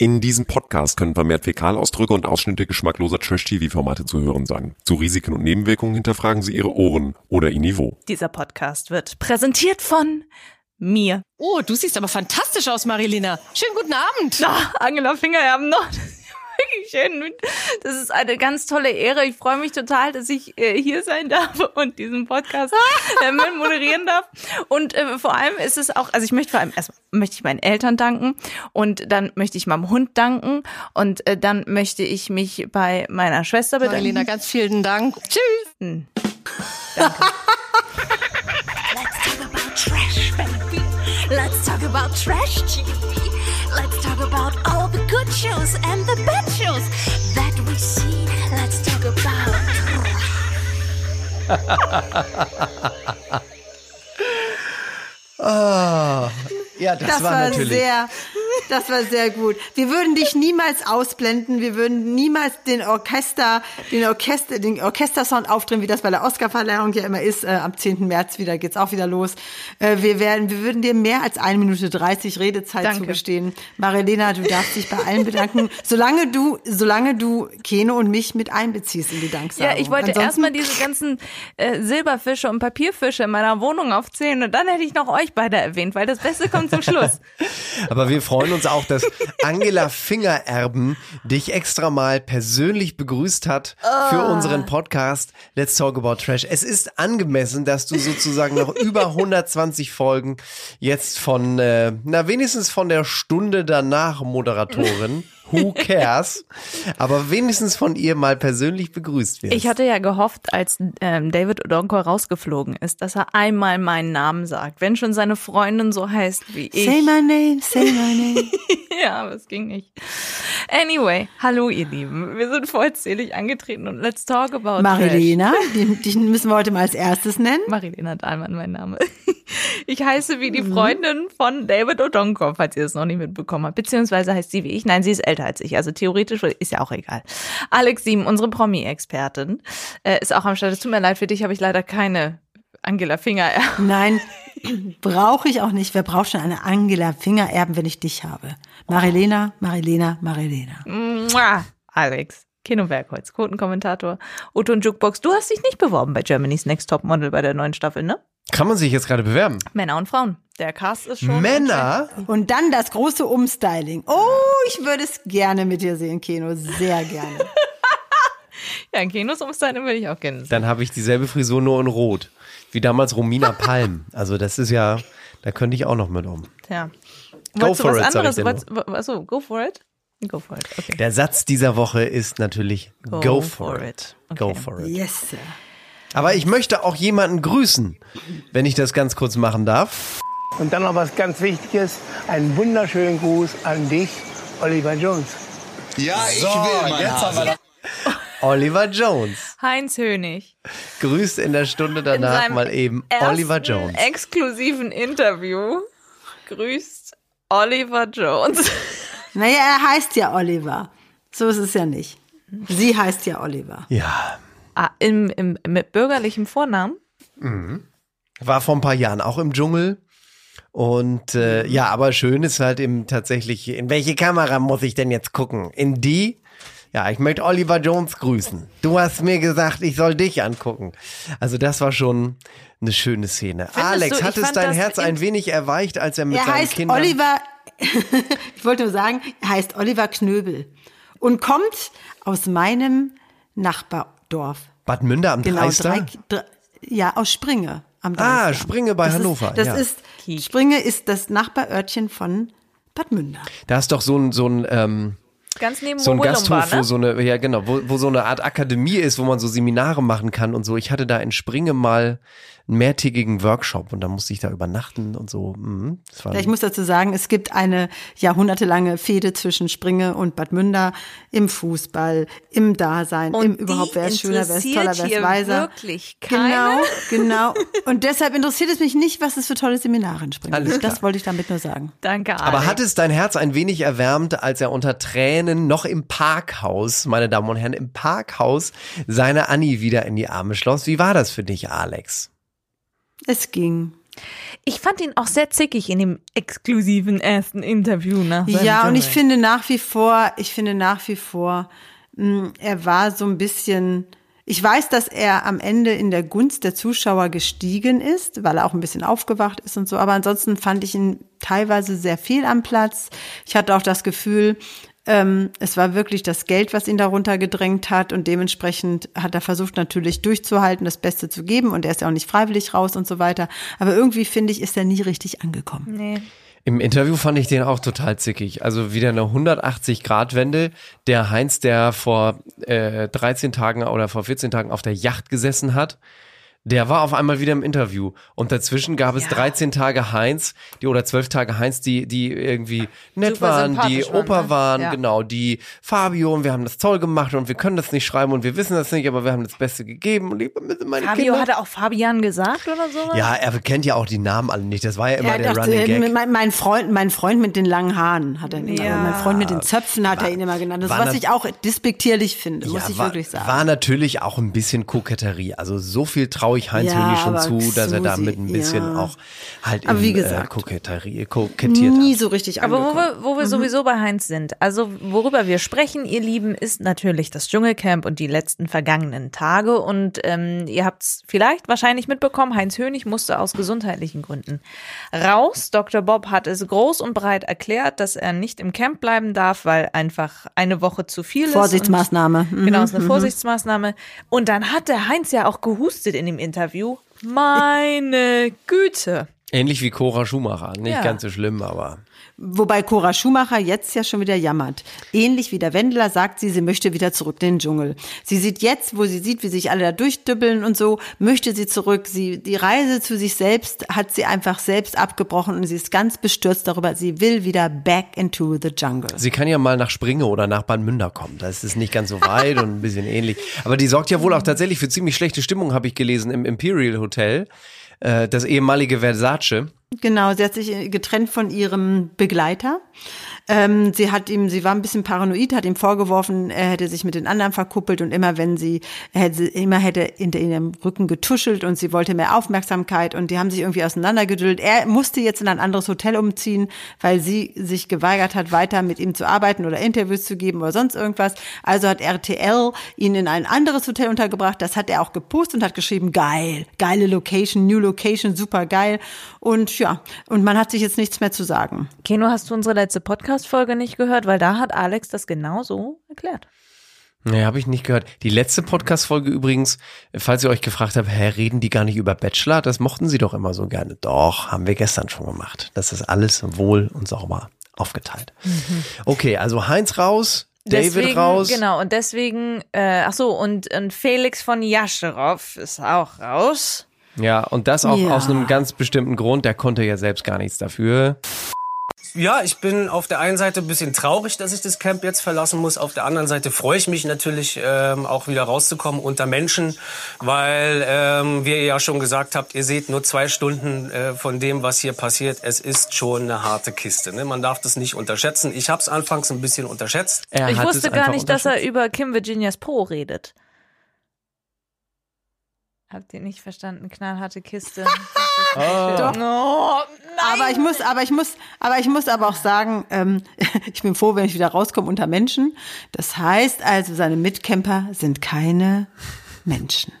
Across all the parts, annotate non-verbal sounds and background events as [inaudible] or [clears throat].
In diesem Podcast können vermehrt Fäkalausdrücke und Ausschnitte geschmackloser Trash-TV-Formate zu hören sein. Zu Risiken und Nebenwirkungen hinterfragen Sie Ihre Ohren oder Ihr Niveau. Dieser Podcast wird präsentiert von mir. Oh, du siehst aber fantastisch aus, Marilena. Schönen guten Abend. Na, Angela Fingererben noch. [laughs] Das ist wirklich schön. Das ist eine ganz tolle Ehre. Ich freue mich total, dass ich äh, hier sein darf [laughs] und diesen Podcast äh, mit moderieren darf. Und äh, vor allem ist es auch, also ich möchte vor allem erstmal möchte ich meinen Eltern danken und dann möchte ich meinem Hund danken und äh, dann möchte ich mich bei meiner Schwester bedanken. Marilena, ganz vielen Dank. Tschüss. Hm. Danke. Let's talk about trash, baby. Let's talk about trash TV. Let's talk about all the and the bad that we see. Let's talk about. [laughs] Ah, ja, das, Das war, war natürlich. sehr, das war sehr gut. Wir würden dich niemals ausblenden. Wir würden niemals den Orchester, den Orchester, den Orchestersound aufdrehen, wie das bei der Oscarverleihung ja immer ist. Äh, am 10. März wieder geht's auch wieder los. Äh, wir werden, wir würden dir mehr als eine Minute 30 Redezeit Danke. zugestehen. Marilena, du darfst dich bei allen bedanken, solange du, solange du Keno und mich mit einbeziehst in die Danksagung. Ja, ich wollte erstmal diese ganzen äh, Silberfische und Papierfische in meiner Wohnung aufzählen und dann hätte ich noch euch beide erwähnt, weil das Beste kommt zum Schluss. [laughs] Aber wir freuen uns auch, dass Angela Fingererben dich extra mal persönlich begrüßt hat für Ah. unseren Podcast Let's Talk About Trash. Es ist angemessen, dass du sozusagen noch [laughs] über 120 Folgen jetzt von, äh, na wenigstens von der Stunde danach Moderatorin, who cares, aber wenigstens von ihr mal persönlich begrüßt wirst. Ich hatte ja gehofft, als ähm, David Odonkor rausgeflogen ist, dass er einmal meinen Namen sagt, wenn schon seine Freundin so heißt wie ich. Say my name, say my name. [laughs] ja, aber es ging nicht. Anyway, hallo ihr Lieben. Wir sind vollzählig angetreten und let's talk about. Marilena, die, die müssen wir heute mal als erstes nennen. Marilena Dahlmann, mein Name. [laughs] Ich heiße wie die Mhm. Freundin von David Odonkor, falls ihr das noch nicht mitbekommen habt. Beziehungsweise heißt sie wie ich. Nein, sie ist älter als ich. Also theoretisch ist ja auch egal. Alex Sieben, unsere Promi-Expertin, äh, ist auch am Start. Es tut mir leid, für dich habe ich leider keine Angela Finger. Nein, [clears throat] brauche ich auch nicht. Wer braucht schon eine Angela Fingererben, wenn ich dich habe? Marilena, Marilena, Marilena. Mua, Alex. Kino Bergholz, Quotenkommentator, Otto und Jukebox. Du hast dich nicht beworben bei Germany's Next Top Model bei der neuen Staffel, ne? Kann man sich jetzt gerade bewerben? Männer und Frauen. Der Cast ist schon. Männer? Und dann das große Umstyling. Oh, ich würde es gerne mit dir sehen, Keno. Sehr gerne. [laughs] Ja, in Kinos umstylen würde ich auch gerne. Dann habe ich dieselbe Frisur nur in Rot. Wie damals Romina [laughs] Palm. Also das ist ja, da könnte ich auch noch mit um. Tja. Go Wolltest for du was it, sag ich anderes? dir Achso, go for it? Go for it, okay. Der Satz dieser Woche ist natürlich Go, for, it. Go Okay. for it. Yes, sir. Aber ich möchte auch jemanden grüßen, wenn ich das ganz kurz machen darf. Und dann noch was ganz Wichtiges. Einen wunderschönen Gruß an dich, Oliver Jones. Ja, ich will, mein Hase. Oliver Jones Heinz Hönig. grüßt in der Stunde In danach seinem mal eben Oliver Jones. exklusiven Interview grüßt Oliver Jones. Naja, er heißt ja Oliver. So ist es ja nicht. Sie heißt ja Oliver. Ja, im, im, mit bürgerlichem Vornamen? war vor ein paar Jahren auch im Dschungel. Und äh, ja, aber schön ist halt eben tatsächlich, in welche Kamera muss ich denn jetzt gucken? In die? Ja, ich möchte Oliver Jones grüßen. Du hast mir gesagt, ich soll dich angucken. Also das war schon eine schöne Szene. Alex, du, hat es dein Herz in- ein wenig erweicht, als er mit Er seinen heißt Kindern... Oliver, [laughs] ich wollte nur sagen, er heißt Oliver Knöbel und kommt aus meinem Nachbardorf. Bad Münder am Genau, Dreister? drei, drei, ja, aus Springe am Ah, Dreister. Springe bei das Hannover, Ist, das ja. ist, Springe ist das Nachbarörtchen von Bad Münder. Da ist doch so ein, so ein, ähm, Ganz neben so ein Gasthof, ne? wo so eine, ja genau, wo, wo so eine Art Akademie ist, wo man so Seminare machen kann und so. Ich hatte da in Springe mal einen mehrtägigen Workshop und da musste ich da übernachten und so. Mhm, das war Ja, ich muss dazu sagen, es gibt eine jahrhundertelange Fehde zwischen Springe und Bad Münder im Fußball, im Dasein, Und im überhaupt, wer ist schöner, wer ist toller, wer ist weiser. wirklich Genau, keiner? genau. [laughs] Und deshalb interessiert es mich nicht, was es für tolle Seminare in Springe Alles gibt. Das wollte ich damit nur sagen. Danke, Alex. aber hat es dein Herz ein wenig erwärmt, als er unter Tränen noch im Parkhaus, meine Damen und Herren, im Parkhaus seine Annie wieder in die Arme schloss? Wie war das für dich, Alex? Es ging. Ich fand ihn auch sehr zickig in dem exklusiven ersten Interview nach Ja, und ich finde nach wie vor, ich finde nach wie vor, mh, er war so ein bisschen, ich weiß, dass er am Ende in der Gunst der Zuschauer gestiegen ist, weil er auch ein bisschen aufgewacht ist und so, aber ansonsten fand ich ihn teilweise sehr viel am Platz. Ich hatte auch das Gefühl, ähm, es war wirklich das Geld, was ihn darunter gedrängt hat und dementsprechend hat er versucht natürlich durchzuhalten, das Beste zu geben und er ist ja auch nicht freiwillig raus und so weiter. Aber irgendwie finde ich, ist er nie richtig angekommen. Nee. Im Interview fand ich den auch total zickig. Also wieder eine 180-Grad-Wende. Der Heinz, der vor äh, 13 Tagen oder vor 14 Tagen auf der Yacht gesessen hat, der war auf einmal wieder im Interview. Und dazwischen gab es 13 Tage Heinz, die oder 12 Tage Heinz, die, die irgendwie nett Super waren, die sympathisch waren, Oper ne? waren, Ja. genau, die Fabio und wir haben das toll gemacht und wir können das nicht schreiben und wir wissen das nicht, aber wir haben das Beste gegeben und liebe meine Fabio Kinder. hatte auch Fabian gesagt oder so? ja, er kennt ja auch die Namen alle nicht. Das war ja immer Er der dachte, Running Gag. mein, mein Freund, mein Freund mit den langen Haaren hat er ihn immer, Ja. mein Freund mit den Zöpfen hat er ihn immer genannt. Das, war was ich auch despektierlich finde, muss ich war, wirklich sagen. War natürlich auch ein bisschen Koketterie. Also so viel traue ich Heinz Ja, Hönig schon zu, dass er damit ein bisschen ja. auch halt Aber in, wie äh, gesagt, Koketterie, kokettiert Nie hat. so richtig Aber wo wir, wo wir sowieso bei Heinz sind, also worüber wir sprechen, ihr Lieben, ist natürlich das Dschungelcamp und die letzten vergangenen Tage. Und ähm, ihr habt es vielleicht wahrscheinlich mitbekommen, Heinz Hönig musste aus gesundheitlichen Gründen raus. Dr. Bob hat es groß und breit erklärt, dass er nicht im Camp bleiben darf, weil einfach eine Woche zu viel ist. Vorsichtsmaßnahme. Und, Mhm, genau, ist eine Vorsichtsmaßnahme. Und dann hat der Heinz ja auch gehustet in dem Interview. Meine Güte. Ähnlich wie Cora Schumacher. Nicht Ja. ganz so schlimm, aber Wobei Cora Schumacher jetzt ja schon wieder jammert. Ähnlich wie der Wendler sagt sie, sie möchte wieder zurück in den Dschungel. Sie sieht jetzt, wo sie sieht, wie sich alle da durchdübbeln und so, möchte sie zurück. Sie, die Reise zu sich selbst hat sie einfach selbst abgebrochen und sie ist ganz bestürzt darüber. Sie will wieder back into the jungle. sie kann ja mal nach Springe oder nach Bad Münder kommen. Da ist es nicht ganz so weit und ein bisschen ähnlich. Aber die sorgt ja wohl auch tatsächlich für ziemlich schlechte Stimmung, habe ich gelesen, im Imperial Hotel. Äh, Das ehemalige Versace. Genau, sie hat sich getrennt von ihrem Begleiter. Ähm, sie hat ihm, sie war ein bisschen paranoid, hat ihm vorgeworfen, er hätte sich mit den anderen verkuppelt und immer wenn sie, er hätte, immer hätte hinter ihrem Rücken getuschelt und sie wollte mehr Aufmerksamkeit und die haben sich irgendwie auseinandergedüllt. Er musste jetzt in ein anderes Hotel umziehen, weil sie sich geweigert hat, weiter mit ihm zu arbeiten oder Interviews zu geben oder sonst irgendwas. Also hat RTL ihn in ein anderes Hotel untergebracht. Das hat er auch gepostet und hat geschrieben, geil, geile Location, New Location, super geil. Und ja, und man hat sich jetzt nichts mehr zu sagen. Keno, hast du unsere letzte Podcast-Folge nicht gehört? Weil da hat Alex das genau so erklärt. Nee, habe ich nicht gehört. Die letzte Podcast-Folge übrigens, falls ihr euch gefragt habt, hä, reden die gar nicht über Bachelor? Das mochten sie doch immer so gerne. Doch, haben wir gestern schon gemacht. Das ist alles wohl und sauber aufgeteilt. Okay, also Heinz raus, David deswegen, raus. Genau, und deswegen, äh, ach so, und, und Felix von Jascherow ist auch raus. Ja, und das auch Ja. aus einem ganz bestimmten Grund. Der konnte ja selbst gar nichts dafür. Ja, ich bin auf der einen Seite ein bisschen traurig, dass ich das Camp jetzt verlassen muss. Auf der anderen Seite freue ich mich natürlich ähm, auch wieder rauszukommen unter Menschen, weil, ähm, wie ihr ja schon gesagt habt, ihr seht nur zwei Stunden äh, von dem, was hier passiert. Es ist schon eine harte Kiste. Ne? Man darf das nicht unterschätzen. Ich habe es anfangs ein bisschen unterschätzt. Er ich hat wusste es gar nicht, dass er über Kim Virginias Po redet. Habt ihr nicht verstanden? Knallharte Kiste. [laughs] Doch. aber ich muss, aber ich muss, aber ich muss aber auch sagen, ähm, [laughs] ich bin froh, wenn ich wieder rauskomme unter Menschen. Das heißt also, seine Mitcamper sind keine Menschen.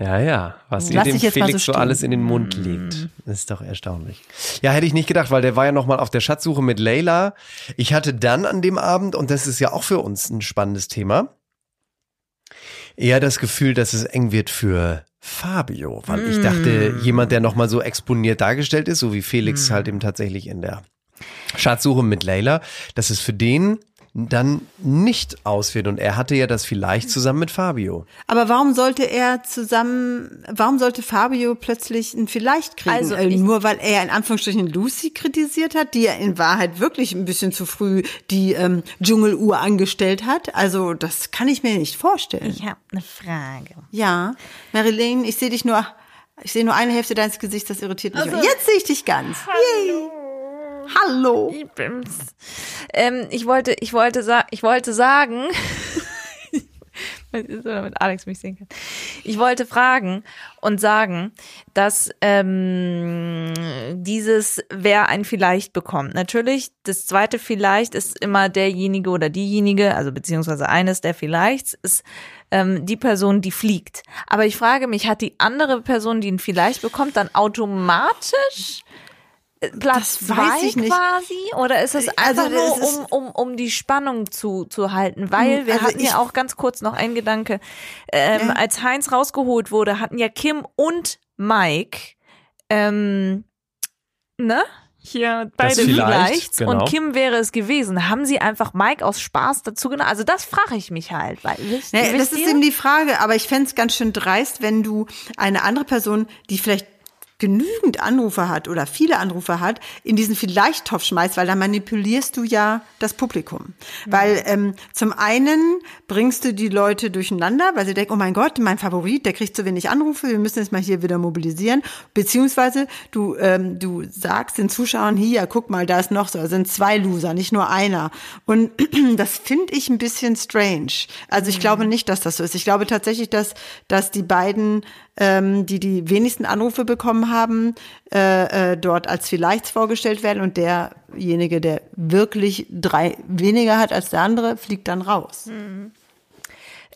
Ja, ja, was ihr Lass dem Felix so so alles in den Mund legt. Das ist doch erstaunlich. Ja, hätte ich nicht gedacht, weil der war ja noch mal auf der Schatzsuche mit Leila. Ich hatte dann an dem Abend, und das ist ja auch für uns ein spannendes Thema, eher das Gefühl, dass es eng wird für Fabio, weil ich dachte, jemand, der noch mal so exponiert dargestellt ist, so wie Felix halt eben tatsächlich in der Schatzsuche mit Leila, dass es für den dann nicht aus wird. Und er hatte ja das vielleicht zusammen mit Fabio. Aber warum sollte er zusammen, warum sollte Fabio plötzlich ein Vielleicht kriegen? Also äh, nur weil er in Anführungsstrichen Lucy kritisiert hat, die ja in Wahrheit wirklich ein bisschen zu früh die ähm, Dschungeluhr angestellt hat. Also das kann ich mir nicht vorstellen. Ich habe eine Frage. Ja, Marilyn, ich sehe dich nur, ich sehe nur eine Hälfte deines Gesichts, das irritiert mich. Also- Jetzt sehe ich dich ganz. Hallo. Hallo. Bims. Ähm, ich wollte, ich wollte, ich wollte sagen, Was ist, oder mit Alex mich sehen kann. Ich wollte fragen und sagen, dass ähm, dieses wer ein vielleicht bekommt. Natürlich, das zweite vielleicht ist immer derjenige oder diejenige, also beziehungsweise eines der vielleicht ist ähm, die Person, die fliegt. Aber ich frage mich, hat die andere Person, die ein vielleicht bekommt, dann automatisch Platz Das weiß zwei ich nicht. quasi? Oder ist es Also, einfach nur, es ist- um, um, um die Spannung zu, zu halten? Weil wir Also hatten ja auch ganz kurz noch ein Gedanke. Ähm, Ja. Als Heinz rausgeholt wurde, hatten ja Kim und Mike, ähm, ne? Hier beide vielleicht, vielleicht. genau. Und Kim wäre es gewesen. Haben sie einfach Mike aus Spaß dazu genommen? Also das frage ich mich halt. Weil, wisst, Nee, wisst das ist ihr? eben die Frage, aber ich fänd's ganz schön dreist, wenn du eine andere Person, die vielleicht genügend Anrufe hat oder viele Anrufe hat, in diesen Vielleicht-Topf schmeißt, weil da manipulierst du ja das Publikum. Weil ähm, zum einen bringst du die Leute durcheinander, weil sie denken, oh mein Gott, mein Favorit, der kriegt zu wenig Anrufe, wir müssen jetzt mal hier wieder mobilisieren. Beziehungsweise du, ähm, du sagst den Zuschauern, hier, guck mal, da ist noch so, da sind zwei Loser, nicht nur einer. Und [clears throat] das finde ich ein bisschen strange. Also ich glaube nicht, dass das so ist. Ich glaube tatsächlich, dass, dass die beiden ähm, die die wenigsten Anrufe bekommen haben, äh, äh, dort als vielleicht vorgestellt werden und derjenige, der wirklich drei weniger hat als der andere, fliegt dann raus.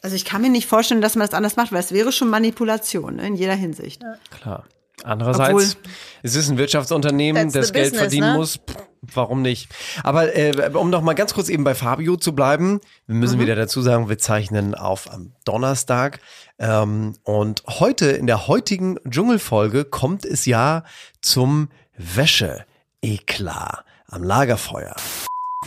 Also ich kann mir nicht vorstellen, dass man das anders macht, weil es wäre schon Manipulation ne, in jeder Hinsicht. Klar. Andererseits, es ist ein Wirtschaftsunternehmen, das Geld business, verdienen ne? muss. Warum nicht? Aber äh, um noch mal ganz kurz eben bei Fabio zu bleiben, wir müssen Mhm. wieder dazu sagen, wir zeichnen auf am Donnerstag. Ähm, und heute, in der heutigen Dschungelfolge, kommt es ja zum Wäsche-Eklat am Lagerfeuer.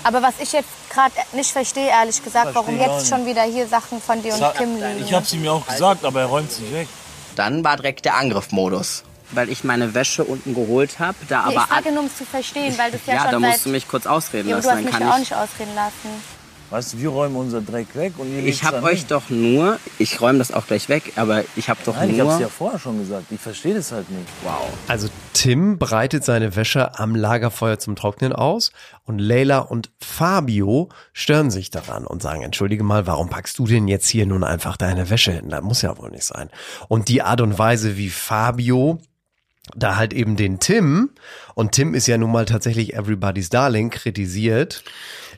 Aber was ich jetzt gerade nicht verstehe, ehrlich gesagt, warum jetzt schon wieder hier Sachen von dir und Kim liegen. Ich hab's ihm ja auch gesagt, aber er räumt sich weg. Dann war direkt der Angriffmodus. Weil ich meine Wäsche unten geholt habe, da Nee, ich aber frage nur, um es zu verstehen, weil du es ja, ja, schon da seit... musst du mich kurz ausreden ja, lassen. du hast Dann mich kann ja auch ich, nicht ausreden lassen. Weißt du, wir räumen unser Dreck weg und ihr ich habe euch hin. doch nur, ich räume das auch gleich weg, aber ich habe doch Nein, ich nur. hab's ja vorher schon gesagt. Ich verstehe das halt nicht. Wow. Also Tim breitet seine Wäsche am Lagerfeuer zum Trocknen aus und Leila und Fabio stören sich daran und sagen, entschuldige mal, warum packst du denn jetzt hier nun einfach deine Wäsche hin? Das muss ja wohl nicht sein. Und die Art und Weise, wie Fabio da halt eben den Tim, und Tim ist ja nun mal tatsächlich Everybody's Darling, kritisiert,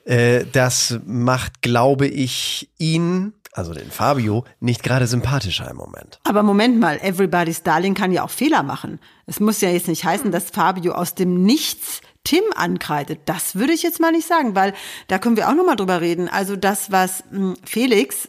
äh, das macht, glaube ich, ihn, also den Fabio, nicht gerade sympathischer im Moment. Aber Moment mal, Everybody's Darling kann ja auch Fehler machen. Es muss ja jetzt nicht heißen, dass Fabio aus dem Nichts Tim ankreidet. Das würde ich jetzt mal nicht sagen, weil da können wir auch noch mal drüber reden. Also das, was mh, Felix,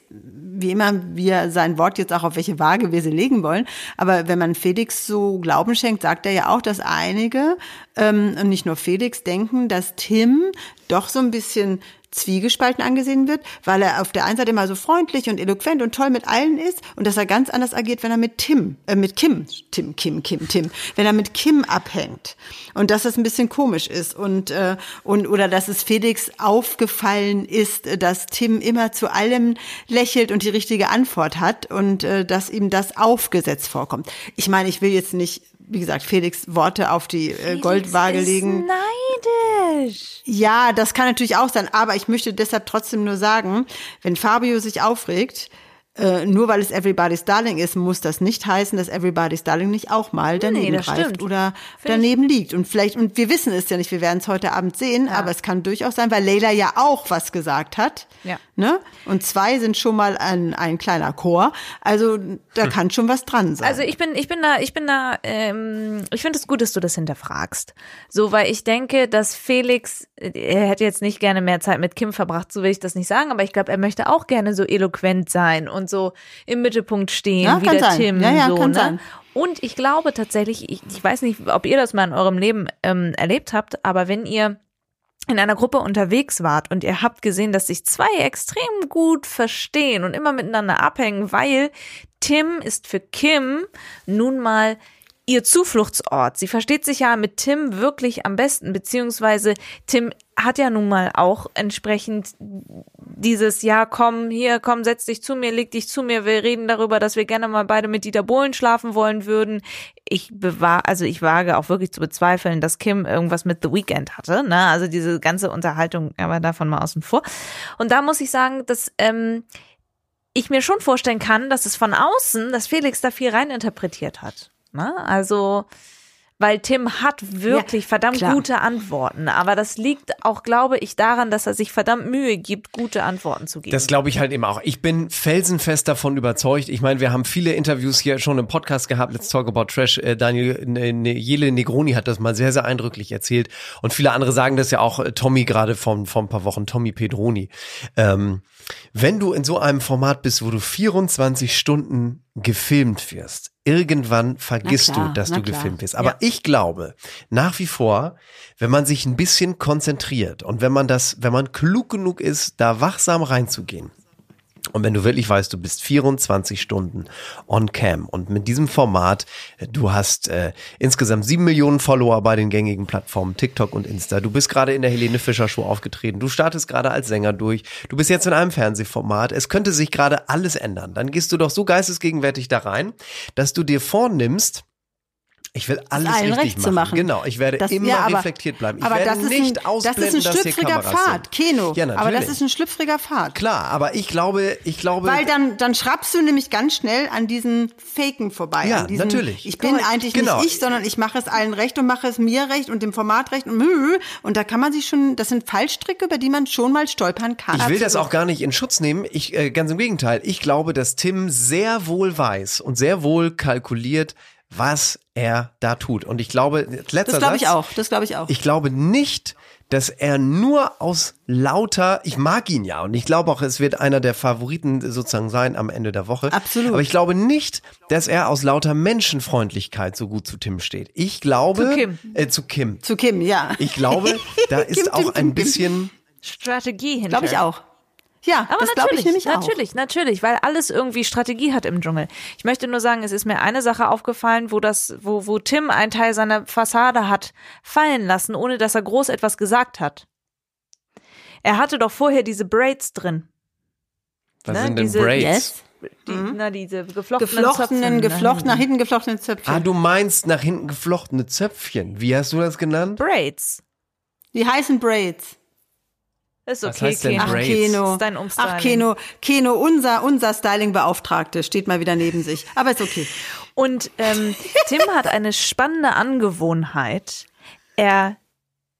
wie immer wir sein Wort jetzt auch auf welche Waage wir sie legen wollen, aber wenn man Felix so Glauben schenkt, sagt er ja auch, dass einige ähm, und nicht nur Felix denken, dass Tim doch so ein bisschen zwiegespalten angesehen wird, weil er auf der einen Seite immer so freundlich und eloquent und toll mit allen ist und dass er ganz anders agiert, wenn er mit Tim, äh, mit Kim, Tim, Kim, Kim, Tim, wenn er mit Kim abhängt und dass das ein bisschen komisch ist und äh, und oder dass es Felix aufgefallen ist, äh, dass Tim immer zu allem lächelt und die richtige Antwort hat und äh, dass ihm das aufgesetzt vorkommt. Ich meine, ich will jetzt nicht wie gesagt, Felix Worte auf die äh, Goldwaage ist legen. neidisch. Ja, das kann natürlich auch sein, aber ich möchte deshalb trotzdem nur sagen, wenn Fabio sich aufregt, äh, nur weil es Everybody's Darling ist, muss das nicht heißen, dass Everybody's Darling nicht auch mal daneben das greift stimmt. oder Find daneben liegt. Und vielleicht, und wir wissen es ja nicht, wir werden es heute Abend sehen, aber es kann durchaus sein, weil Leila ja auch was gesagt hat. Ja. Ne? Und zwei sind schon mal ein, ein kleiner Chor. Also da kann schon was dran sein. Also ich bin, ich bin da, ich bin da, ähm, ich finde es gut, dass du das hinterfragst. So, weil ich denke, dass Felix, er hätte jetzt nicht gerne mehr Zeit mit Kim verbracht, so will ich das nicht sagen, aber ich glaube, er möchte auch gerne so eloquent sein und so im Mittelpunkt stehen, Ja, wie der sein. Tim. Ja, ja, so, kann ne? sein. Und ich glaube tatsächlich, ich, ich weiß nicht, ob ihr das mal in eurem Leben ähm, erlebt habt, aber wenn ihr in einer Gruppe unterwegs wart und ihr habt gesehen, dass sich zwei extrem gut verstehen und immer miteinander abhängen, weil Tim ist für Kim nun mal ihr Zufluchtsort. Sie versteht sich ja mit Tim wirklich am besten, beziehungsweise Tim hat ja nun mal auch entsprechend dieses, ja, komm, hier, komm, setz dich zu mir, leg dich zu mir, wir reden darüber, dass wir gerne mal beide mit Dieter Bohlen schlafen wollen würden. Ich bewahr, also ich wage auch wirklich zu bezweifeln, dass Kim irgendwas mit The Weeknd hatte, ne, also diese ganze Unterhaltung, aber davon mal außen vor. Und da muss ich sagen, dass, ähm, ich mir schon vorstellen kann, dass es von außen, dass Felix da viel reininterpretiert hat. Ne? Also, weil Tim hat wirklich Ja, verdammt klar. gute Antworten. Aber das liegt auch, glaube ich, daran, dass er sich verdammt Mühe gibt, gute Antworten zu geben. Das glaube ich halt eben auch. Ich bin felsenfest davon überzeugt. Ich meine, wir haben viele Interviews hier schon im Podcast gehabt. Let's Talk About Trash. Äh, Daniel ne, ne, Jele Negroni hat das mal sehr, sehr eindrücklich erzählt. Und viele andere sagen das ja auch. äh, Tommy gerade vor, vor ein paar Wochen, Tommy Pedroni. Ähm, wenn du in so einem Format bist, wo du 24 Stunden gefilmt wirst, irgendwann vergisst klar, du, dass du klar. gefilmt wirst. Aber Ja. ich glaube nach wie vor, wenn man sich ein bisschen konzentriert und wenn man das, wenn man klug genug ist, da wachsam reinzugehen. Und wenn du wirklich weißt, du bist 24 Stunden on cam und mit diesem Format, äh, du hast äh, insgesamt sieben Millionen Follower bei den gängigen Plattformen TikTok und Insta. Du bist gerade in der Helene Fischer Show aufgetreten. Du startest gerade als Sänger durch. Du bist jetzt in einem Fernsehformat. Es könnte sich gerade alles ändern. Dann gehst du doch so geistesgegenwärtig da rein, dass du dir vornimmst, ich will alles allen richtig recht machen. zu machen. Genau, ich werde Das- immer ja, aber- reflektiert bleiben. Ich aber werde das ist nicht ein, ausblenden, das ist ein schlüpfriger Pfad. Keno. Ja, aber natürlich. das ist ein schlüpfriger Pfad. Klar, aber ich glaube, ich glaube, Weil dann, dann schraubst du nämlich ganz schnell an diesen Faken vorbei. Ja, an diesen, natürlich. Ich bin Korrekt. eigentlich Genau. nicht ich, sondern ich mache es allen recht und mache es mir recht und dem Format recht und. Und da kann man sich schon, das sind Fallstricke, über die man schon mal stolpern kann. Ich will das auch gar nicht in Schutz nehmen. Ich, äh, ganz im Gegenteil. Ich glaube, dass Tim sehr wohl weiß und sehr wohl kalkuliert, was er da tut. Und ich glaube, letzter Das glaube ich auch. Das glaube ich auch. Ich glaube nicht, dass er nur aus lauter, ich mag ihn ja und ich glaube auch, es wird einer der Favoriten sozusagen sein am Ende der Woche. Absolut. Aber ich glaube nicht, dass er aus lauter Menschenfreundlichkeit so gut zu Tim steht. Ich glaube, Zu Kim. Äh, zu Kim. Zu Kim, ja. Ich glaube, da [laughs] ist Kim, auch Kim, ein bisschen Strategie hinter. Glaube ich auch. Ja, Aber das glaube ich natürlich, nämlich auch. natürlich, natürlich, weil alles irgendwie Strategie hat im Dschungel. Ich möchte nur sagen, es ist mir eine Sache aufgefallen, wo das, wo, wo Tim einen Teil seiner Fassade hat fallen lassen, ohne dass er groß etwas gesagt hat. Er hatte doch vorher diese Braids drin. was Ne, sind denn diese- Braids? Yes. Die, Na, diese geflochtenen, Geflochtenen, Zöpfen. geflochten, nach hinten geflochtenen Zöpfchen. Ah, du meinst nach hinten geflochtene Zöpfchen. Wie hast du das genannt? Braids. Die heißen Braids. Ist Was okay, heißt denn Keno. Ach? Keno. Ist dein Umstyling. Ach, Keno, Keno, unser, unser Styling-Beauftragte steht mal wieder neben sich. Aber ist okay. Und ähm, Tim hat eine spannende Angewohnheit. Er,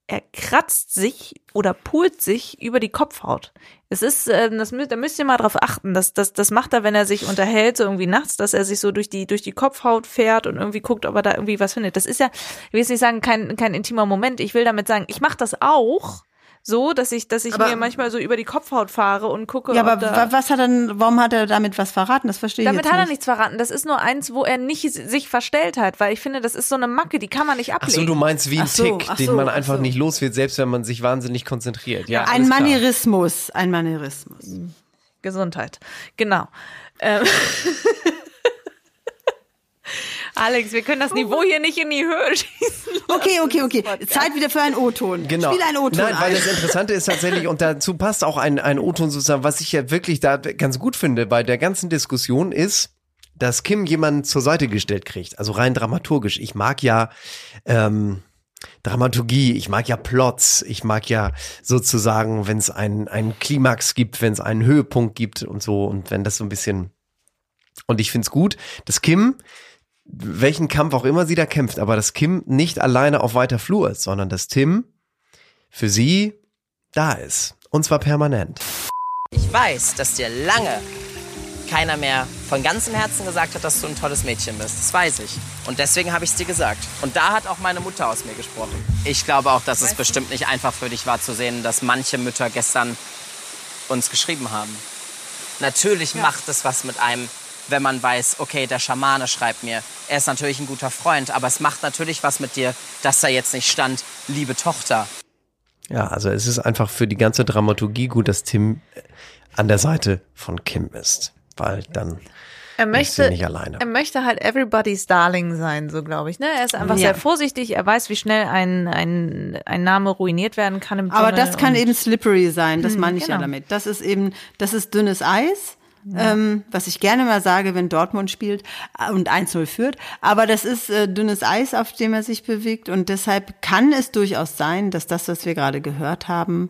er kratzt sich oder pult sich über die Kopfhaut. Es ist, äh, das, da müsst ihr mal drauf achten. Das, das, das macht er, wenn er sich unterhält, so irgendwie nachts, dass er sich so durch die, durch die Kopfhaut fährt und irgendwie guckt, ob er da irgendwie was findet. Das ist ja, ich will jetzt nicht sagen, kein, kein intimer Moment. Ich will damit sagen, ich mache das auch. So, dass ich, dass ich Aber- mir manchmal so über die Kopfhaut fahre und gucke. Ja, ob aber was hat er denn, warum hat er damit was verraten? Das verstehe ich damit jetzt hat er nicht. nichts verraten. Das ist nur eins, wo er nicht sich verstellt hat, weil ich finde, das ist so eine Macke, die kann man nicht Ach ablegen. so, du meinst wie ein Ach so, Tick, ach den so, man ach einfach so. nicht los wird, selbst wenn man sich wahnsinnig konzentriert. Ja, Ein. Manierismus, ein Manierismus. Gesundheit. Genau. Ähm. [laughs] Alex, wir können das Niveau hier nicht in die Höhe schießen. Okay, okay, okay. Zeit wieder für einen O-Ton. Genau. Spiel einen O-Ton Nein, weil ein. das Interessante ist tatsächlich, und dazu passt auch ein, ein O-Ton sozusagen, was ich ja wirklich da ganz gut finde bei der ganzen Diskussion ist, dass Kim jemanden zur Seite gestellt kriegt. Also rein dramaturgisch. Ich mag ja ähm, Dramaturgie, ich mag ja Plots, ich mag ja sozusagen, wenn es einen, einen Klimax gibt, wenn es einen Höhepunkt gibt und so, und wenn das so ein bisschen. Und ich find's gut, dass Kim welchen Kampf auch immer sie da kämpft, aber dass Kim nicht alleine auf weiter Flur ist, sondern dass Tim für sie da ist. Und zwar permanent. Ich weiß, dass dir lange keiner mehr von ganzem Herzen gesagt hat, dass du ein tolles Mädchen bist. Das weiß ich. Und deswegen habe ich es dir gesagt. Und da hat auch meine Mutter aus mir gesprochen. Ich glaube auch, dass es bestimmt nicht einfach für dich war zu sehen, dass manche Mütter gestern uns geschrieben haben. Natürlich macht es was mit einem, wenn man weiß, okay, der Schamane schreibt mir. Er ist natürlich ein guter Freund, aber es macht natürlich was mit dir, dass da jetzt nicht stand, liebe Tochter. Ja, also es ist einfach für die ganze Dramaturgie gut, dass Tim an der Seite von Kim ist. Weil dann Er ist möchte, sie nicht alleine. er möchte halt everybody's darling sein, so glaube ich. Ne? Er ist einfach Ja. sehr vorsichtig. Er weiß, wie schnell ein, ein, ein Name ruiniert werden kann im Aber Dschungel das kann eben slippery sein, das Hm, meine ich ja genau. damit. Das ist eben, das ist dünnes Eis. Ähm, was ich gerne mal sage, wenn Dortmund spielt äh, und 1-0 führt. Aber das ist äh, dünnes Eis, auf dem er sich bewegt. Und deshalb kann es durchaus sein, dass das, was wir gerade gehört haben,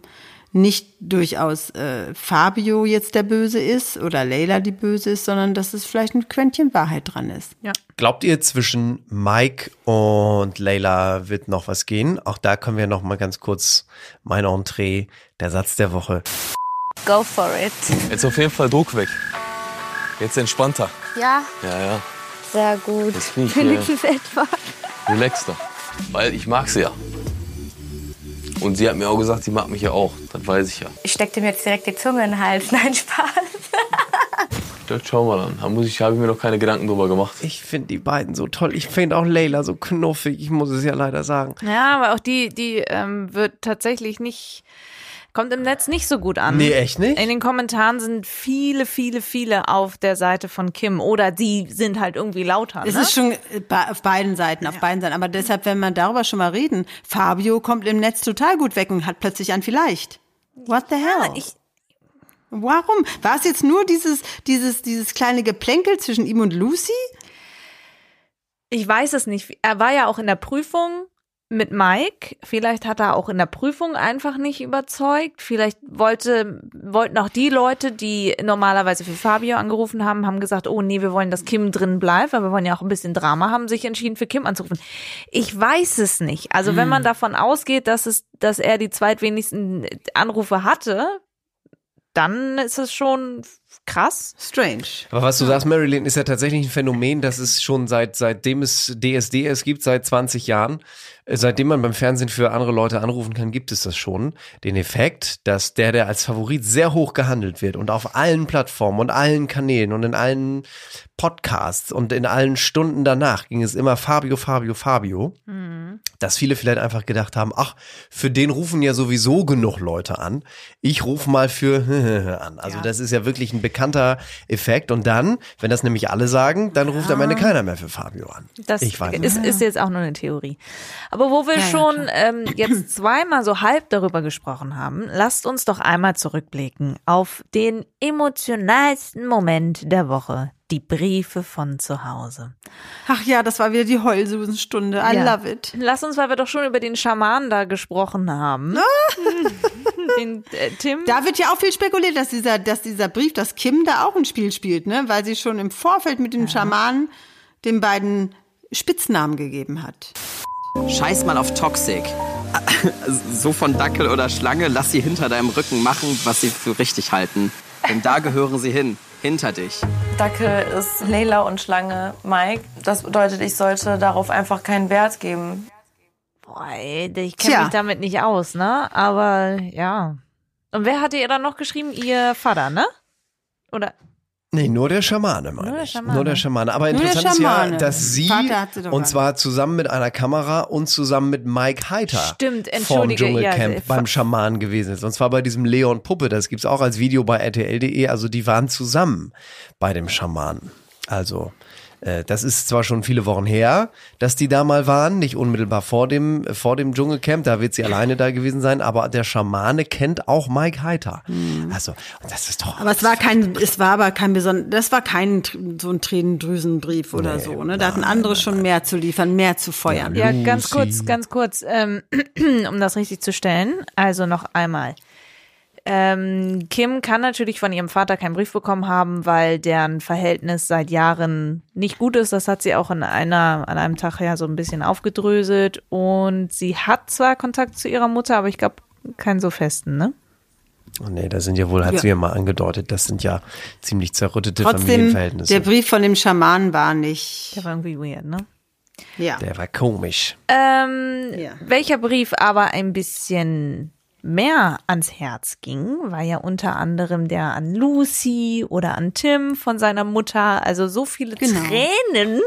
nicht durchaus äh, Fabio jetzt der Böse ist oder Leila die Böse ist, sondern dass es vielleicht ein Quäntchen Wahrheit dran ist. Ja. Glaubt ihr, zwischen Mike und Leila wird noch was gehen? Auch da können wir noch mal ganz kurz mein Entree, der Satz der Woche. Go for it. Jetzt auf jeden Fall Druck weg. Jetzt entspannter. Ja, Ja, ja. sehr gut. Jetzt bin ich, Wenigstens etwa. Relaxter. Weil ich mag sie ja. Und sie hat mir auch gesagt, sie mag mich ja auch. Das weiß ich ja. Ich steck dem jetzt direkt die Zunge in den Hals. [laughs] Nein, Spaß. Das schauen wir dann. Da muss ich, habe ich mir noch keine Gedanken drüber gemacht. Ich finde die beiden so toll. Ich finde auch Leila so knuffig. Ich muss es ja leider sagen. Ja, aber auch die, die ähm, wird tatsächlich nicht, kommt im Netz nicht so gut an. Nee, echt nicht? In den Kommentaren sind viele, viele, viele auf der Seite von Kim oder die sind halt irgendwie lauter. Es ne? ist schon äh, auf beiden Seiten, auf beiden Seiten. Aber deshalb, wenn wir darüber schon mal reden, Fabio kommt im Netz total gut weg und hat plötzlich ein Vielleicht. What the hell? ich- Warum? War es jetzt nur dieses, dieses, dieses kleine Geplänkel zwischen ihm und Lucy? Ich weiß es nicht. Er war ja auch in der Prüfung mit Mike. Vielleicht hat er auch in der Prüfung einfach nicht überzeugt. Vielleicht wollte, wollten auch die Leute, die normalerweise für Fabio angerufen haben, haben gesagt, oh nee, wir wollen, dass Kim drin bleibt, weil wir wollen ja auch ein bisschen Drama haben, sich entschieden für Kim anzurufen. Ich weiß es nicht. Also wenn man davon ausgeht, dass es, dass er die zweitwenigsten Anrufe hatte, dann ist es schon krass. Strange. Aber was du sagst, Marilyn, ist ja tatsächlich ein Phänomen, das es schon seit, seitdem es DSDS gibt, seit 20 Jahren, äh, seitdem man beim Fernsehen für andere Leute anrufen kann, gibt es das schon. Den Effekt, dass der, der als Favorit sehr hoch gehandelt wird und auf allen Plattformen und allen Kanälen und in allen Podcasts und in allen Stunden danach ging es immer Fabio, Fabio, Fabio, dass viele vielleicht einfach gedacht haben, ach, für den rufen ja sowieso genug Leute an. Ich rufe mal für [laughs] an. Also das ist ja wirklich ein bekannter Effekt. Und dann, wenn das nämlich alle sagen, dann ruft am Ende keiner mehr für Fabio an. Das ich weiß ist, ist jetzt auch nur eine Theorie. Aber wo wir Ja, ja, schon ähm, jetzt [clears throat] zweimal so halb darüber gesprochen haben, lasst uns doch einmal zurückblicken auf den emotionalsten Moment der Woche. Die Briefe von zu Hause. Ach ja, das war wieder die Heulsusenstunde. I Ja. love it. Lass uns, weil wir doch schon über den Schaman da gesprochen haben. [laughs] den äh, Tim. Da wird ja auch viel spekuliert, dass dieser, dass dieser Brief, dass Kim da auch ein Spiel spielt, ne? Weil sie schon im Vorfeld mit dem Schamanen den beiden Spitznamen gegeben hat. Scheiß mal auf Toxic. [laughs] So von Dackel oder Schlange, lass sie hinter deinem Rücken machen, was sie für richtig halten. Denn da gehören sie hin. Hinter dich. Dackel ist Leila und Schlange Mike. Das bedeutet, ich sollte darauf einfach keinen Wert geben. Boah, ey, ich kenne mich damit nicht aus, ne? Aber ja. Und wer hatte ihr dann noch geschrieben? Ihr Vater, ne? Oder? Nee, nur der Schamane, meine Nur der ich. Schamane. Nur der Schamane. Aber Nur der interessant ist ja, dass sie, und zwar zusammen mit einer Kamera und zusammen mit Mike Heiter Stimmt, vom Dschungelcamp ja, beim Schaman gewesen ist. Und zwar bei diesem Leon Puppe. Das gibt's auch als Video bei rtl.de. Also die waren zusammen bei dem Schaman. Also das ist zwar schon viele Wochen her, dass die da mal waren, nicht unmittelbar vor dem, vor dem Dschungelcamp, da wird sie alleine da gewesen sein, aber der Schamane kennt auch Mike Heiter. Also, und das ist doch Aber es war kein, es war aber kein besonder, das war kein so ein Tränendrüsenbrief oder so, ne? Da hatten andere schon mehr zu liefern, mehr zu feuern. Ja, ganz kurz, ganz kurz, ähm, [clears throat] um das richtig zu stellen. Also noch einmal. Ähm, Kim kann natürlich von ihrem Vater keinen Brief bekommen haben, weil deren Verhältnis seit Jahren nicht gut ist. Das hat sie auch in einer, an einem Tag ja so ein bisschen aufgedröselt. Und sie hat zwar Kontakt zu ihrer Mutter, aber ich glaube, keinen so festen, ne? Oh nee, da sind ja wohl, hat Ja. sie ja mal angedeutet, das sind ja ziemlich zerrüttete Trotzdem, Familienverhältnisse. der Brief von dem Schamanen war nicht. Der war irgendwie weird, ne? Ja. Der war komisch. Ähm, Ja. Welcher Brief aber ein bisschen mehr ans Herz ging, war ja unter anderem der an Lucy oder an Tim von seiner Mutter. Also so viele Genau. Tränen.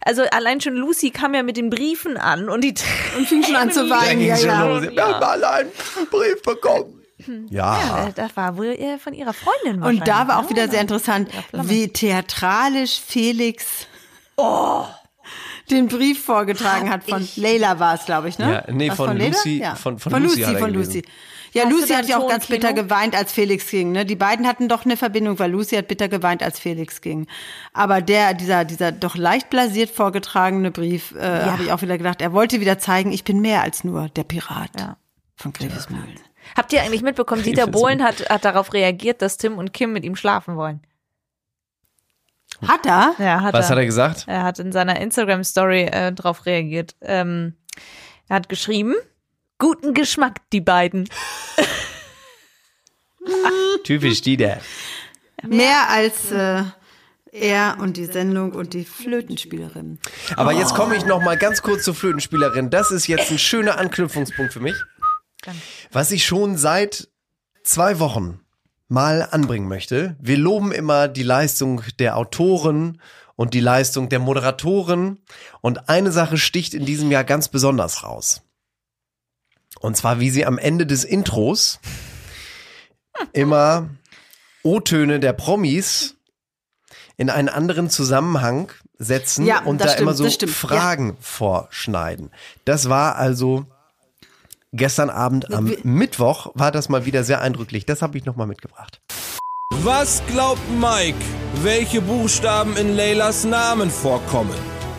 Also allein schon Lucy kam ja mit den Briefen an und die Und fing schon an zu weinen, ja, ja. Wir haben alle einen Brief bekommen. Ja. Ja, das war wohl äh, von ihrer Freundin Und da war auch wahrscheinlich, wieder ne? sehr interessant, wie theatralisch Felix den Brief vorgetragen hat von Leila war es, glaube ich, ne? Ja, nee, von Leila? Lucy- Ja. von- von von Lucy Lucy, von. Lucy. Ja, Hast Lucy hat ja auch ganz bitter geweint, als Felix ging. Ne? Die beiden hatten doch eine Verbindung, weil Lucy hat bitter geweint, als Felix ging. Aber der, dieser, dieser doch leicht blasiert vorgetragene Brief, äh, habe ich auch wieder gedacht, er wollte wieder zeigen, ich bin mehr als nur der Pirat Ja. von Grevismühlen. Habt ihr eigentlich mitbekommen, [laughs] Ich Dieter Bohlen hat, hat darauf reagiert, dass Tim und Kim mit ihm schlafen wollen. Hat er? Ja, hat Was er. hat er gesagt? Er hat in seiner Instagram-Story äh, darauf reagiert. Ähm, er hat geschrieben, guten Geschmack, die beiden. [laughs] Typisch Dieter. Mehr als äh, er und die Sendung und die Flötenspielerin. Aber jetzt komme ich noch mal ganz kurz zur Flötenspielerin. Das ist jetzt ein schöner Anknüpfungspunkt für mich. Was ich schon seit zwei Wochen mal anbringen möchte. Wir loben immer die Leistung der Autoren und die Leistung der Moderatoren. Und eine Sache sticht in diesem Jahr ganz besonders raus. Und zwar, wie sie am Ende des Intros immer O-Töne der Promis in einen anderen Zusammenhang setzen Ja, und da immer stimmt, so das stimmt, ja. Fragen vorschneiden. Das war also gestern Abend am Mittwoch war das mal wieder sehr eindrücklich. Das habe ich noch mal mitgebracht. Was glaubt Mike, welche Buchstaben in Leylas Namen vorkommen?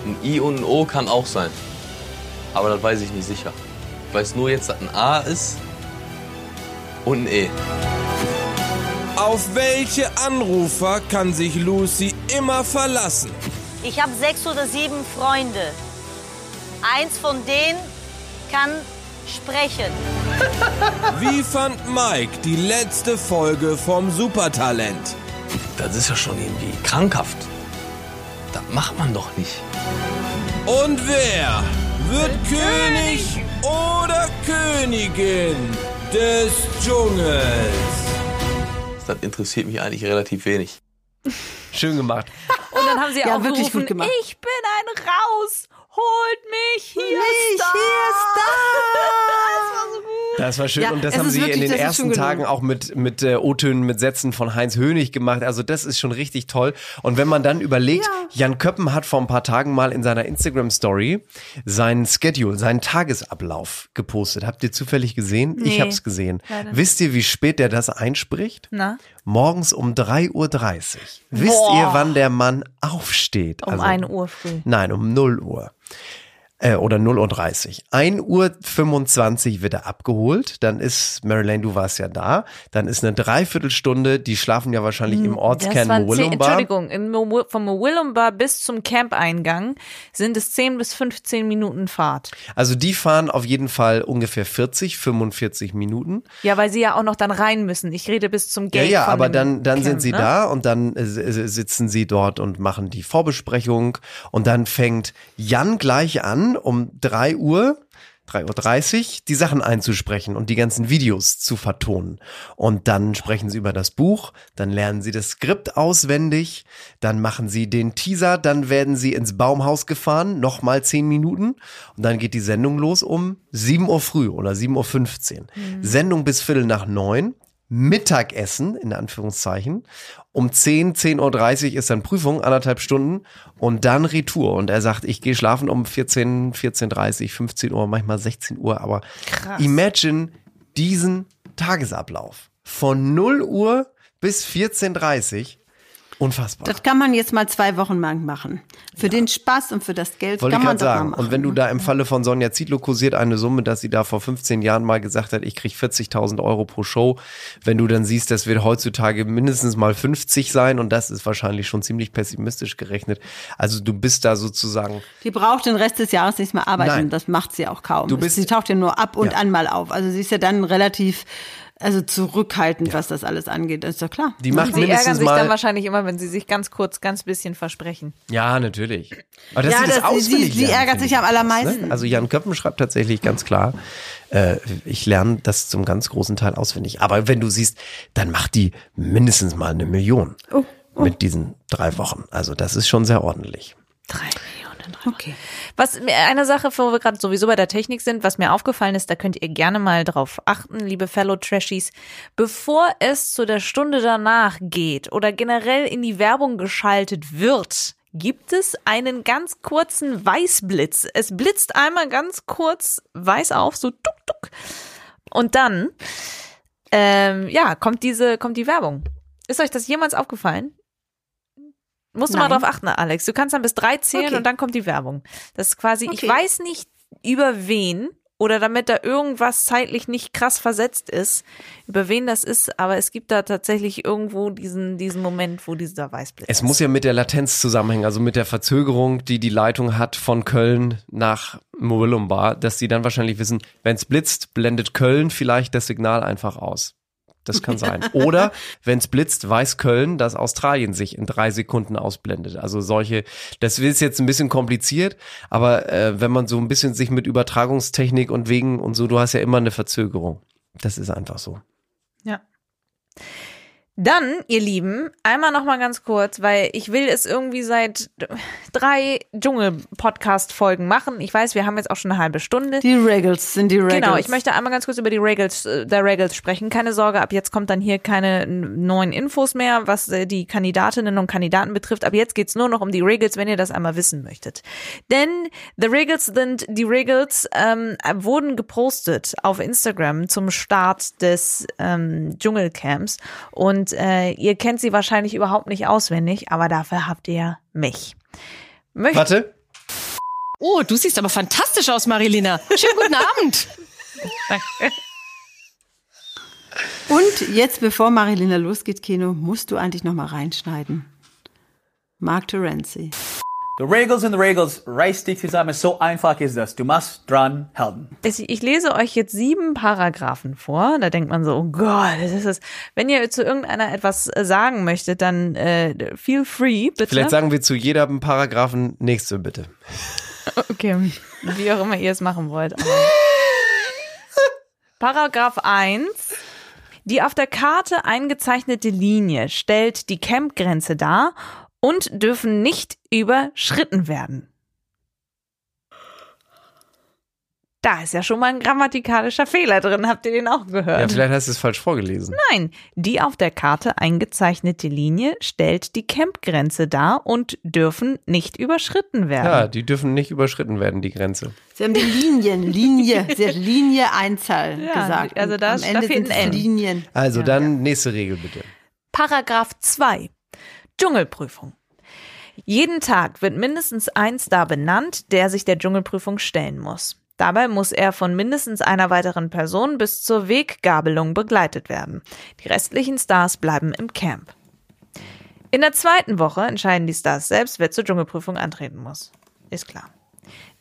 Ein I und ein O kann auch sein. Aber das weiß ich nicht sicher. Ich weiß nur jetzt, dass ein A ist und ein E. Auf welche Anrufer kann sich Lucy immer verlassen? Ich habe sechs oder sieben Freunde. Eins von denen kann sprechen. [laughs] Wie fand Mike die letzte Folge vom Supertalent? Das ist ja schon irgendwie krankhaft. Das macht man doch nicht. Und wer wird König oder Königin des Dschungels? Das interessiert mich eigentlich relativ wenig. Schön gemacht. [laughs] Und dann haben sie Ja, auch wirklich gerufen, gut gemacht. ich bin ein Raus, holt mich, hier Mich, Star. hier [laughs] Das war so. Das war schön Ja, und das haben sie wirklich- in den ersten. Tagen auch mit mit äh, O-Tönen mit Sätzen von Heinz Hönig gemacht. Also das ist schon richtig toll. Und wenn man dann überlegt, Jan Köppen hat vor ein paar Tagen mal in seiner Instagram Story seinen Schedule, seinen Tagesablauf gepostet. Habt ihr zufällig gesehen? Ich Nee, hab's gesehen. leider. Wisst ihr, wie spät der das einspricht? Na? Morgens um 3.30 Uhr. Wisst Boah. ihr, wann der Mann aufsteht? Um 1 Uhr früh. Nein, um 0 Uhr. Äh, oder 0 Uhr 30. 1 Uhr 25 wird er abgeholt. Dann ist, Marilyn, du warst ja da. Dann ist eine Dreiviertelstunde, die schlafen ja wahrscheinlich im Das Ortskern waren zehn, Willumbar. Entschuldigung, in Mo- vom Willumbar bis zum Campeingang sind es 10 bis 15 Minuten Fahrt. Also die fahren auf jeden Fall ungefähr 40, 45 Minuten. Ja, weil sie ja auch noch dann rein müssen. Ich rede bis zum Ja, Gate. ja, von aber dann, dann Camp, sind sie ne? da und dann äh, sitzen sie dort und machen die Vorbesprechung und dann fängt Jan gleich an, um 3 Uhr, 3.30 Uhr, die Sachen einzusprechen und die ganzen Videos zu vertonen. Und dann sprechen sie über das Buch, dann lernen sie das Skript auswendig, dann machen sie den Teaser, dann werden sie ins Baumhaus gefahren, nochmal 10 Minuten und dann geht die Sendung los um 7 Uhr früh oder 7.15 Uhr. Sendung bis Viertel nach neun. Mittagessen, in Anführungszeichen. Um 10, 10.30 Uhr ist dann Prüfung, anderthalb Stunden und dann Retour. Und er sagt, ich gehe schlafen um 14, 14.30 15 Uhr, manchmal 16 Uhr. Aber Krass. imagine diesen Tagesablauf. Von 0 Uhr bis 14.30 Uhr. Unfassbar. Das kann man jetzt mal zwei Wochen lang machen. Für den Spaß und für das Geld Wollte kann man das mal sagen. machen. Und wenn du da im Falle von Sonja Zietlow kursiert eine Summe, dass sie da vor 15 Jahren mal gesagt hat, ich krieg 40.000 Euro pro Show, wenn du dann siehst, das wird heutzutage mindestens mal 50 sein und das ist wahrscheinlich schon ziemlich pessimistisch gerechnet. Also du bist da sozusagen, Die braucht den Rest des Jahres nicht mehr arbeiten. Nein. Das macht sie auch kaum. Du bist- sie taucht ja nur ab und Ja. an mal auf. Also sie ist ja dann relativ also zurückhaltend, was das alles angeht. Das ist doch klar. die macht Sie ärgern sich dann wahrscheinlich immer, wenn sie sich ganz kurz, ganz bisschen versprechen. Ja, natürlich. Aber dass Ja, sie das, das- sie- auswendig sie lernen, ärgert sich ich am allermeisten. Ne? Also Jan Köppen schreibt tatsächlich ganz klar, äh, ich lerne das zum ganz großen Teil auswendig. Aber wenn du siehst, dann macht die mindestens mal eine Million Oh, mit diesen drei Wochen. Also das ist schon sehr ordentlich. Okay. Was mir eine Sache, wo wir gerade sowieso bei der Technik sind, was mir aufgefallen ist, da könnt ihr gerne mal drauf achten, liebe Fellow Trashies, bevor es zu der Stunde danach geht oder generell in die Werbung geschaltet wird, gibt es einen ganz kurzen Weißblitz. Es blitzt einmal ganz kurz weiß auf, so tuk tuk. Und dann, ähm, ja, kommt diese, kommt die Werbung. Ist euch das jemals aufgefallen? Musst du mal Nein. drauf achten, Alex. Du kannst dann bis drei zählen Okay. und dann kommt die Werbung. Das ist quasi, ich Okay. weiß nicht über wen oder damit da irgendwas zeitlich nicht krass versetzt ist, über wen das ist, aber es gibt da tatsächlich irgendwo diesen, diesen Moment, wo dieser Weißblitz Es muss ja mit der Latenz zusammenhängen, also mit der Verzögerung, die die Leitung hat von Köln nach Moellumbar, dass die dann wahrscheinlich wissen, wenn es blitzt, blendet Köln vielleicht das Signal einfach aus. Das kann sein. Oder wenn es blitzt, weiß Köln, dass Australien sich in drei Sekunden ausblendet. Also solche, das ist jetzt ein bisschen kompliziert, aber äh, wenn man so ein bisschen sich mit Übertragungstechnik und wegen und so, du hast ja immer eine Verzögerung. Das ist einfach so. Ja. Dann, ihr Lieben, einmal noch mal ganz kurz, weil ich will es irgendwie seit drei Dschungel-Podcast-Folgen machen. Ich weiß, wir haben jetzt auch schon eine halbe Stunde. Die Regals sind die Regals. Genau, ich möchte einmal ganz kurz über die Regals, äh, der Regals sprechen. Keine Sorge, ab jetzt kommt dann hier keine neuen Infos mehr, was äh, die Kandidatinnen und Kandidaten betrifft. Ab jetzt geht's nur noch um die Regals, wenn ihr das einmal wissen möchtet. Denn The Regals sind die Regals ähm, wurden gepostet auf Instagram zum Start des ähm, Dschungelcamps und äh, ihr kennt sie wahrscheinlich überhaupt nicht auswendig, aber dafür habt ihr mich. Möcht Warte. Oh, du siehst aber fantastisch aus, Marilina. Schönen guten [laughs] Abend. Und jetzt, bevor Marilina losgeht, Keno, musst du eigentlich noch mal reinschneiden. Mark Terenzi. The Regals and the Regals, reiß dich zusammen. So einfach ist das. Du musst dran halten. Es- Ich lese euch jetzt sieben Paragraphen vor. Da denkt man so, oh Gott, das ist. Wenn ihr zu irgendeiner etwas äh, sagen möchtet, dann äh, feel free, bitte. Vielleicht sagen wir zu jedem Paragraphen nächste bitte. [laughs] Okay, wie auch immer ihr es machen wollt. [laughs] Paragraph 1. Die auf der Karte eingezeichnete Linie stellt die Campgrenze dar und dürfen nicht überschritten werden. Da ist ja schon mal ein grammatikalischer Fehler drin. Habt ihr den auch gehört? Ja, vielleicht hast du es falsch vorgelesen. Nein, die auf der Karte eingezeichnete Linie stellt die Campgrenze dar und dürfen nicht überschritten werden. Ja, die dürfen nicht überschritten werden, die Grenze. Sie haben die Linien, Linie, [laughs] sie hat Linie Einzahl Ja, gesagt. also da- Am da Ende fehlt sind. Linien. Also Ja. dann nächste Regel bitte. Paragraph 2. Dschungelprüfung. Jeden Tag wird mindestens ein Star benannt, der sich der Dschungelprüfung stellen muss. Dabei muss er von mindestens einer weiteren Person bis zur Weggabelung begleitet werden. Die restlichen Stars bleiben im Camp. In der zweiten Woche entscheiden die Stars selbst, wer zur Dschungelprüfung antreten muss. Ist klar.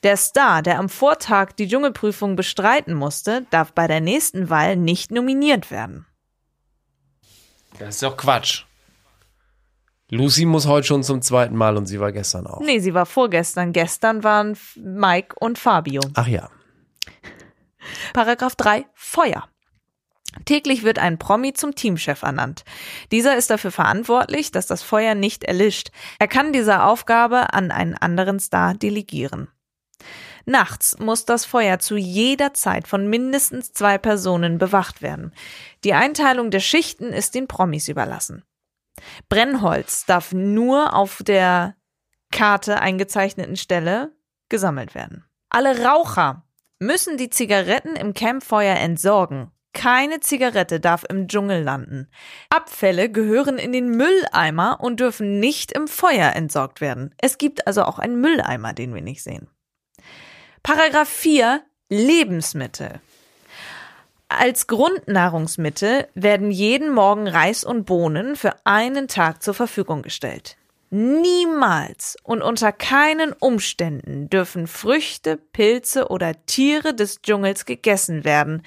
Der Star, der am Vortag die Dschungelprüfung bestreiten musste, darf bei der nächsten Wahl nicht nominiert werden. Das ist doch Quatsch. Lucy muss heute schon zum zweiten Mal und sie war gestern auch. Nee, sie war vorgestern. Gestern waren Mike und Fabio. Ach ja. Paragraph 3 Feuer. Täglich wird ein Promi zum Teamchef ernannt. Dieser ist dafür verantwortlich, dass das Feuer nicht erlischt. Er kann diese Aufgabe an einen anderen Star delegieren. Nachts muss das Feuer zu jeder Zeit von mindestens zwei Personen bewacht werden. Die Einteilung der Schichten ist den Promis überlassen. Brennholz darf nur auf der Karte eingezeichneten Stelle gesammelt werden. Alle Raucher müssen die Zigaretten im Campfeuer entsorgen. Keine Zigarette darf im Dschungel landen. Abfälle gehören in den Mülleimer und dürfen nicht im Feuer entsorgt werden. Es gibt also auch einen Mülleimer, den wir nicht sehen. Paragraph 4 Lebensmittel. Als Grundnahrungsmittel werden jeden Morgen Reis und Bohnen für einen Tag zur Verfügung gestellt. Niemals und unter keinen Umständen dürfen Früchte, Pilze oder Tiere des Dschungels gegessen werden.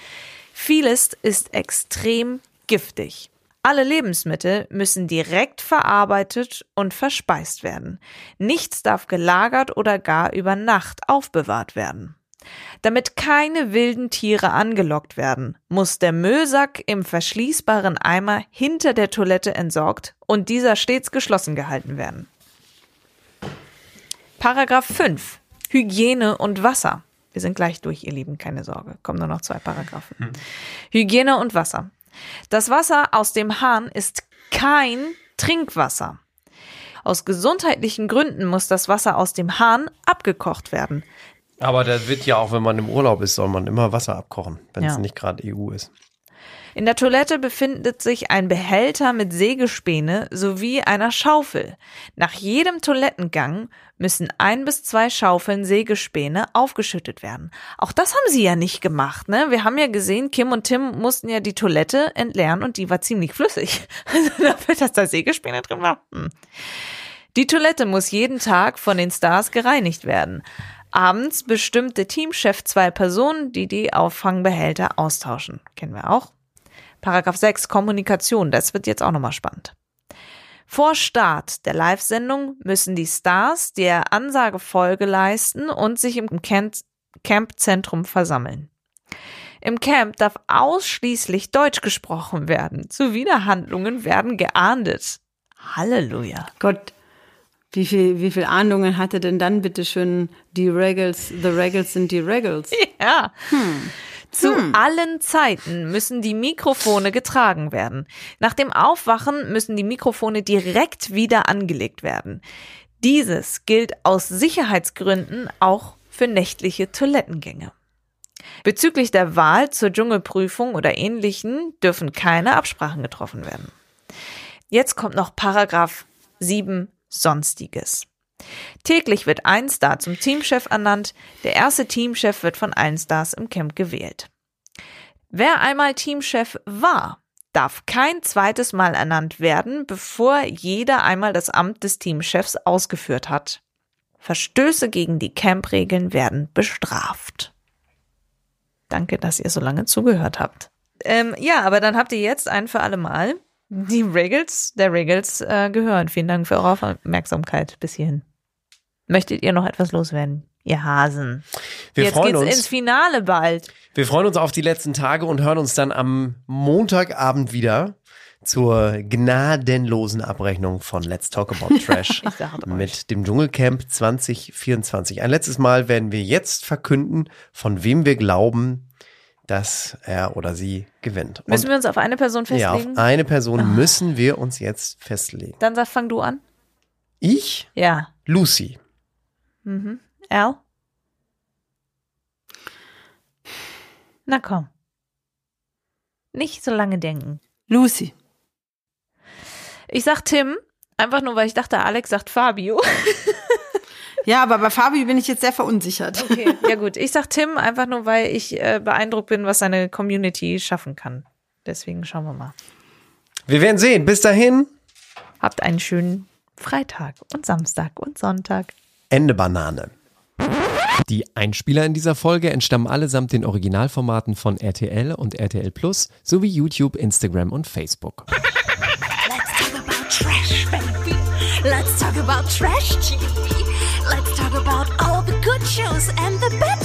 Vieles ist extrem giftig. Alle Lebensmittel müssen direkt verarbeitet und verspeist werden. Nichts darf gelagert oder gar über Nacht aufbewahrt werden. Damit keine wilden Tiere angelockt werden, muss der Müllsack im verschließbaren Eimer hinter der Toilette entsorgt und dieser stets geschlossen gehalten werden. Paragraph 5. Hygiene und Wasser. Wir sind gleich durch, ihr Lieben, keine Sorge. Kommen nur noch zwei Paragraphen. Hygiene und Wasser. Das Wasser aus dem Hahn ist kein Trinkwasser. Aus gesundheitlichen Gründen muss das Wasser aus dem Hahn abgekocht werden. Aber da wird ja auch, wenn man im Urlaub ist, soll man immer Wasser abkochen, wenn es Ja. nicht gerade EU ist. In der Toilette befindet sich ein Behälter mit Sägespäne sowie einer Schaufel. Nach jedem Toilettengang müssen ein bis zwei Schaufeln Sägespäne aufgeschüttet werden. Auch das haben sie ja nicht gemacht, ne? Wir haben ja gesehen, Kim und Tim mussten ja die Toilette entleeren und die war ziemlich flüssig. [laughs] Also dafür, dass da Sägespäne drin war. Hm. Die Toilette muss jeden Tag von den Stars gereinigt werden. Abends bestimmte Teamchef zwei Personen, die die Auffangbehälter austauschen. Kennen wir auch. Paragraph 6 Kommunikation, das wird jetzt auch nochmal spannend. Vor Start der Live-Sendung müssen die Stars der Ansage Folge leisten und sich im Camp Campzentrum versammeln. Im Camp darf ausschließlich Deutsch gesprochen werden. Zuwiderhandlungen werden geahndet. Halleluja. Gott, wie viel, wie viel Ahndungen hatte denn dann bitte schön die Regals, the Regals sind die Regals? [laughs] Ja. Zu allen Zeiten müssen die Mikrofone getragen werden. Nach dem Aufwachen müssen die Mikrofone direkt wieder angelegt werden. Dieses gilt aus Sicherheitsgründen auch für nächtliche Toilettengänge. Bezüglich der Wahl zur Dschungelprüfung oder ähnlichen dürfen keine Absprachen getroffen werden. Jetzt kommt noch Paragraph 7 Sonstiges. Täglich wird ein Star zum Teamchef ernannt. Der erste Teamchef wird von allen Stars im Camp gewählt. Wer einmal Teamchef war, darf kein zweites Mal ernannt werden, bevor jeder einmal das Amt des Teamchefs ausgeführt hat. Verstöße gegen die Camp-Regeln werden bestraft. Danke, dass ihr so lange zugehört habt. Ähm, ja, aber dann habt ihr jetzt ein für alle Mal die Regels der Regels äh, gehört. Vielen Dank für eure Aufmerksamkeit bis hierhin. Möchtet ihr noch etwas loswerden? Ihr Hasen. Wir Jetzt freuen geht's uns. ins Finale bald. Wir freuen uns auf die letzten Tage und hören uns dann am Montagabend wieder zur gnadenlosen Abrechnung von Let's Talk About [laughs] Trash mit dem Dschungelcamp 2024. Ein letztes Mal werden wir jetzt verkünden, von wem wir glauben, dass er oder sie gewinnt. Und Müssen wir uns auf eine Person ja, auf festlegen? eine Person müssen wir uns jetzt festlegen. Dann sag, fang du an. Ich? Ja. Lucy. Mhm. Al? Na komm. Nicht so lange denken. Lucy. Ich sag Tim, einfach nur, weil ich dachte, Alex sagt Fabio. [laughs] Ja, aber bei Fabio bin ich jetzt sehr verunsichert. Okay, ja gut. Ich sag Tim einfach nur, weil ich äh, beeindruckt bin, was seine Community schaffen kann. Deswegen schauen wir mal. Wir werden sehen. Bis dahin. Habt einen schönen Freitag und Samstag und Sonntag. Ende Banane. Die Einspieler in dieser Folge entstammen allesamt den Originalformaten von RTL und RTL Plus sowie YouTube, Instagram und Facebook. Let's talk about trash, baby. Let's talk about trash TV. about all the good shows and the bad